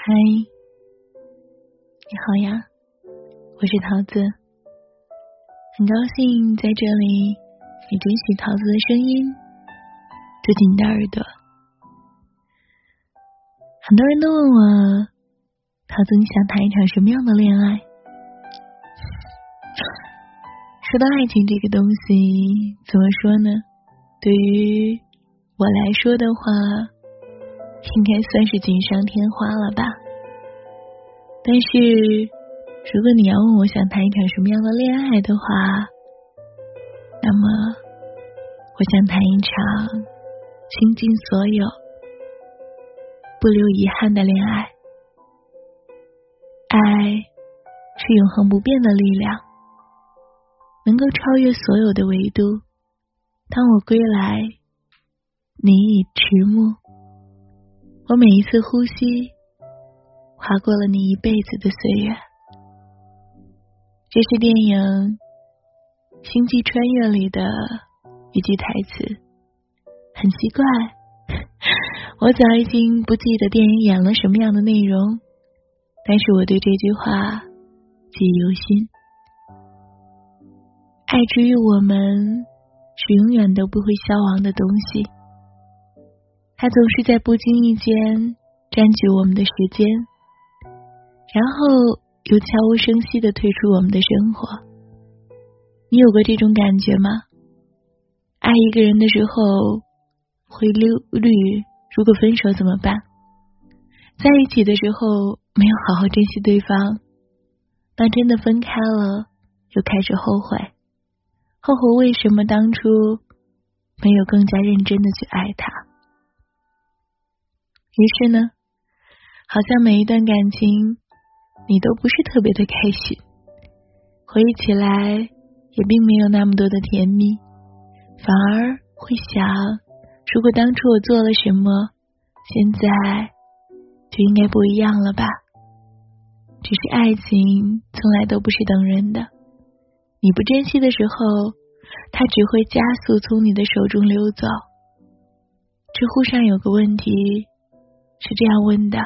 嗨，你好呀，我是桃子，很高兴在这里你准许桃子的声音住进你的耳朵。很多人都问我，桃子你想谈一场什么样的恋爱？说到爱情这个东西，怎么说呢？对于我来说的话，应该算是锦上添花了吧。但是，如果你要问我想谈一场什么样的恋爱的话，那么我想谈一场倾尽所有、不留遗憾的恋爱。爱是永恒不变的力量，能够超越所有的维度。当我归来，你已迟暮。我每一次呼吸，划过了你一辈子的岁月。这是电影《星际穿越》里的一句台词，很奇怪，我早已经不记得电影演了什么样的内容，但是我对这句话记忆犹新。爱之于我们。是永远都不会消亡的东西，它总是在不经意间占据我们的时间，然后又悄无声息的退出我们的生活。你有过这种感觉吗？爱一个人的时候会忧虑，如果分手怎么办？在一起的时候没有好好珍惜对方，当真的分开了，又开始后悔。后悔为什么当初没有更加认真的去爱他。于是呢，好像每一段感情你都不是特别的开心，回忆起来也并没有那么多的甜蜜，反而会想，如果当初我做了什么，现在就应该不一样了吧。只是爱情从来都不是等人的。你不珍惜的时候，它只会加速从你的手中溜走。知乎上有个问题是这样问的：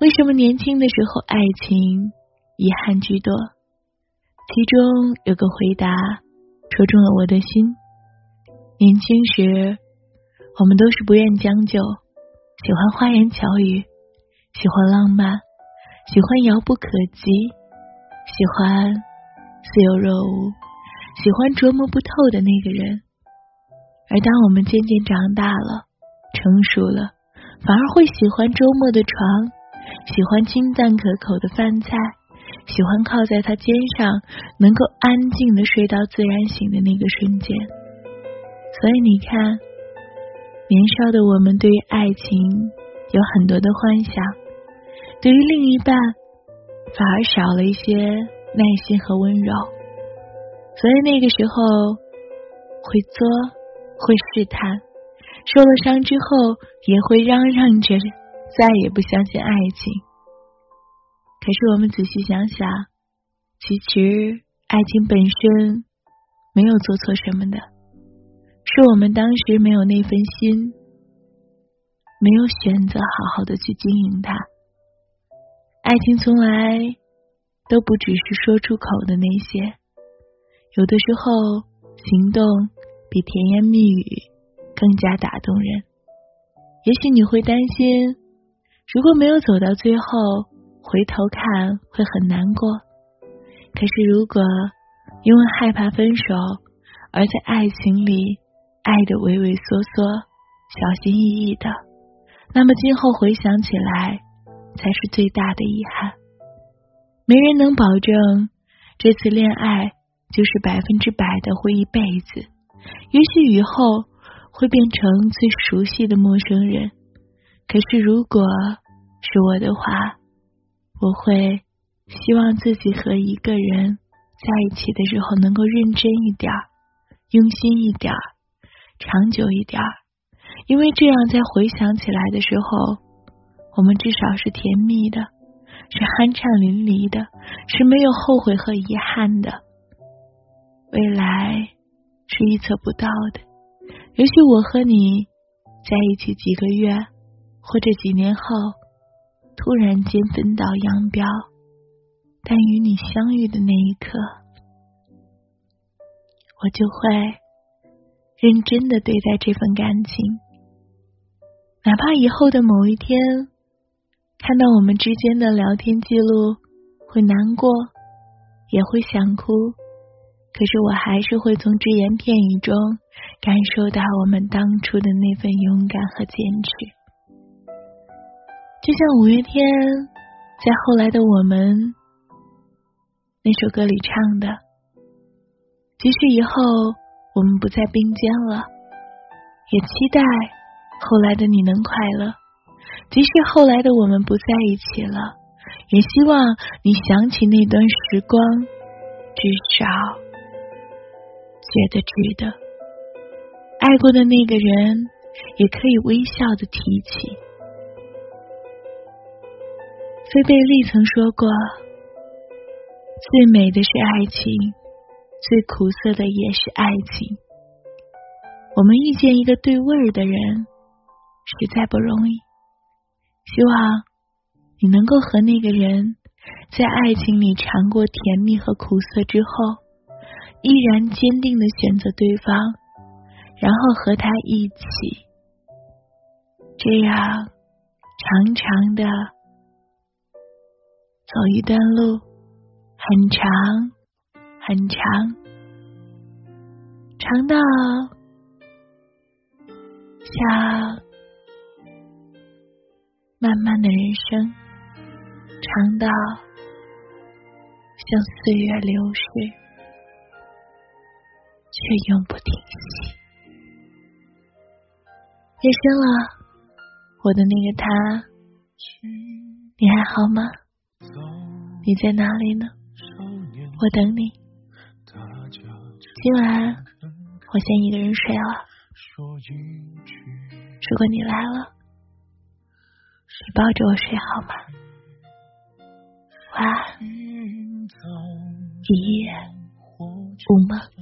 为什么年轻的时候爱情遗憾居多？其中有个回答戳中了我的心。年轻时，我们都是不愿将就，喜欢花言巧语，喜欢浪漫，喜欢遥不可及，喜欢。似有若无，喜欢琢磨不透的那个人。而当我们渐渐长大了、成熟了，反而会喜欢周末的床，喜欢清淡可口的饭菜，喜欢靠在他肩上，能够安静的睡到自然醒的那个瞬间。所以你看，年少的我们对于爱情有很多的幻想，对于另一半反而少了一些。耐心和温柔，所以那个时候会作，会试探，受了伤之后也会嚷嚷着再也不相信爱情。可是我们仔细想想，其实爱情本身没有做错什么的，是我们当时没有那份心，没有选择好好的去经营它。爱情从来。都不只是说出口的那些，有的时候行动比甜言蜜语更加打动人。也许你会担心，如果没有走到最后，回头看会很难过。可是如果因为害怕分手，而在爱情里爱的畏畏缩缩、小心翼翼的，那么今后回想起来，才是最大的遗憾。没人能保证这次恋爱就是百分之百的会一辈子，也许以后会变成最熟悉的陌生人。可是如果是我的话，我会希望自己和一个人在一起的时候能够认真一点，用心一点，长久一点，因为这样在回想起来的时候，我们至少是甜蜜的。是酣畅淋漓的，是没有后悔和遗憾的。未来是预测不到的，也许我和你在一起几个月或者几年后，突然间分道扬镳，但与你相遇的那一刻，我就会认真的对待这份感情，哪怕以后的某一天看到我们之间的聊天记录，会难过，也会想哭，可是我还是会从只言片语中感受到我们当初的那份勇敢和坚持。就像五月天在后来的我们那首歌里唱的，即使以后我们不在并肩了，也期待后来的你能快乐；即使后来的我们不在一起了，也希望你想起那段时光，至少觉得值得。爱过的那个人，也可以微笑的提起。菲贝利曾说过：“最美的是爱情，最苦涩的也是爱情。我们遇见一个对味儿的人，实在不容易。希望你能够和那个人在爱情里尝过甜蜜和苦涩之后，依然坚定的选择对方，然后和他一起，这样长长的。”走一段路，很长很长，长到像漫漫的人生，长到像岁月流逝，却永不停息。夜深了，我的那个他，你还好吗？你在哪里呢？我等你。今晚我先一个人睡了。如果你来了，你抱着我睡好吗？晚安，一夜无梦。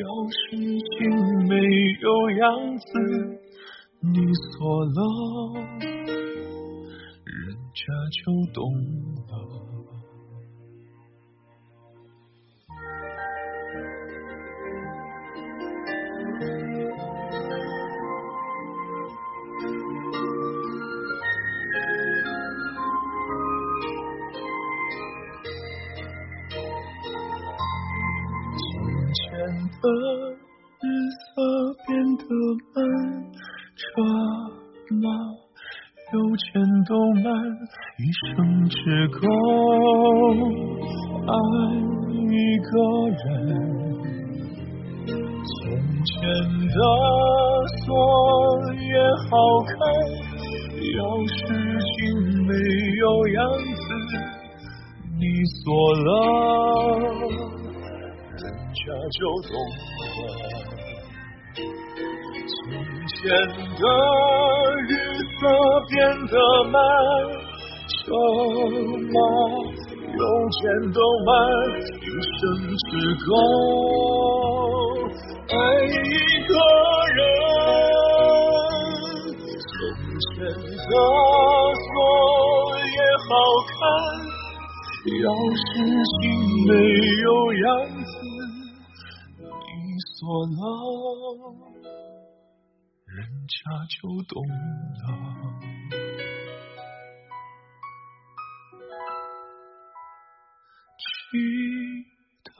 要是心没有样子，你错了，人家就懂了。的日色变得漫车马邮件都慢，一生只够爱一个人。从前的锁也好看，钥匙竟没有样子，你锁了。就懂了。从前的日色变得慢，车马邮件都慢，一生只够爱一个人。从前的锁也好看，钥匙竟没有阳。我了，人家就懂了。记得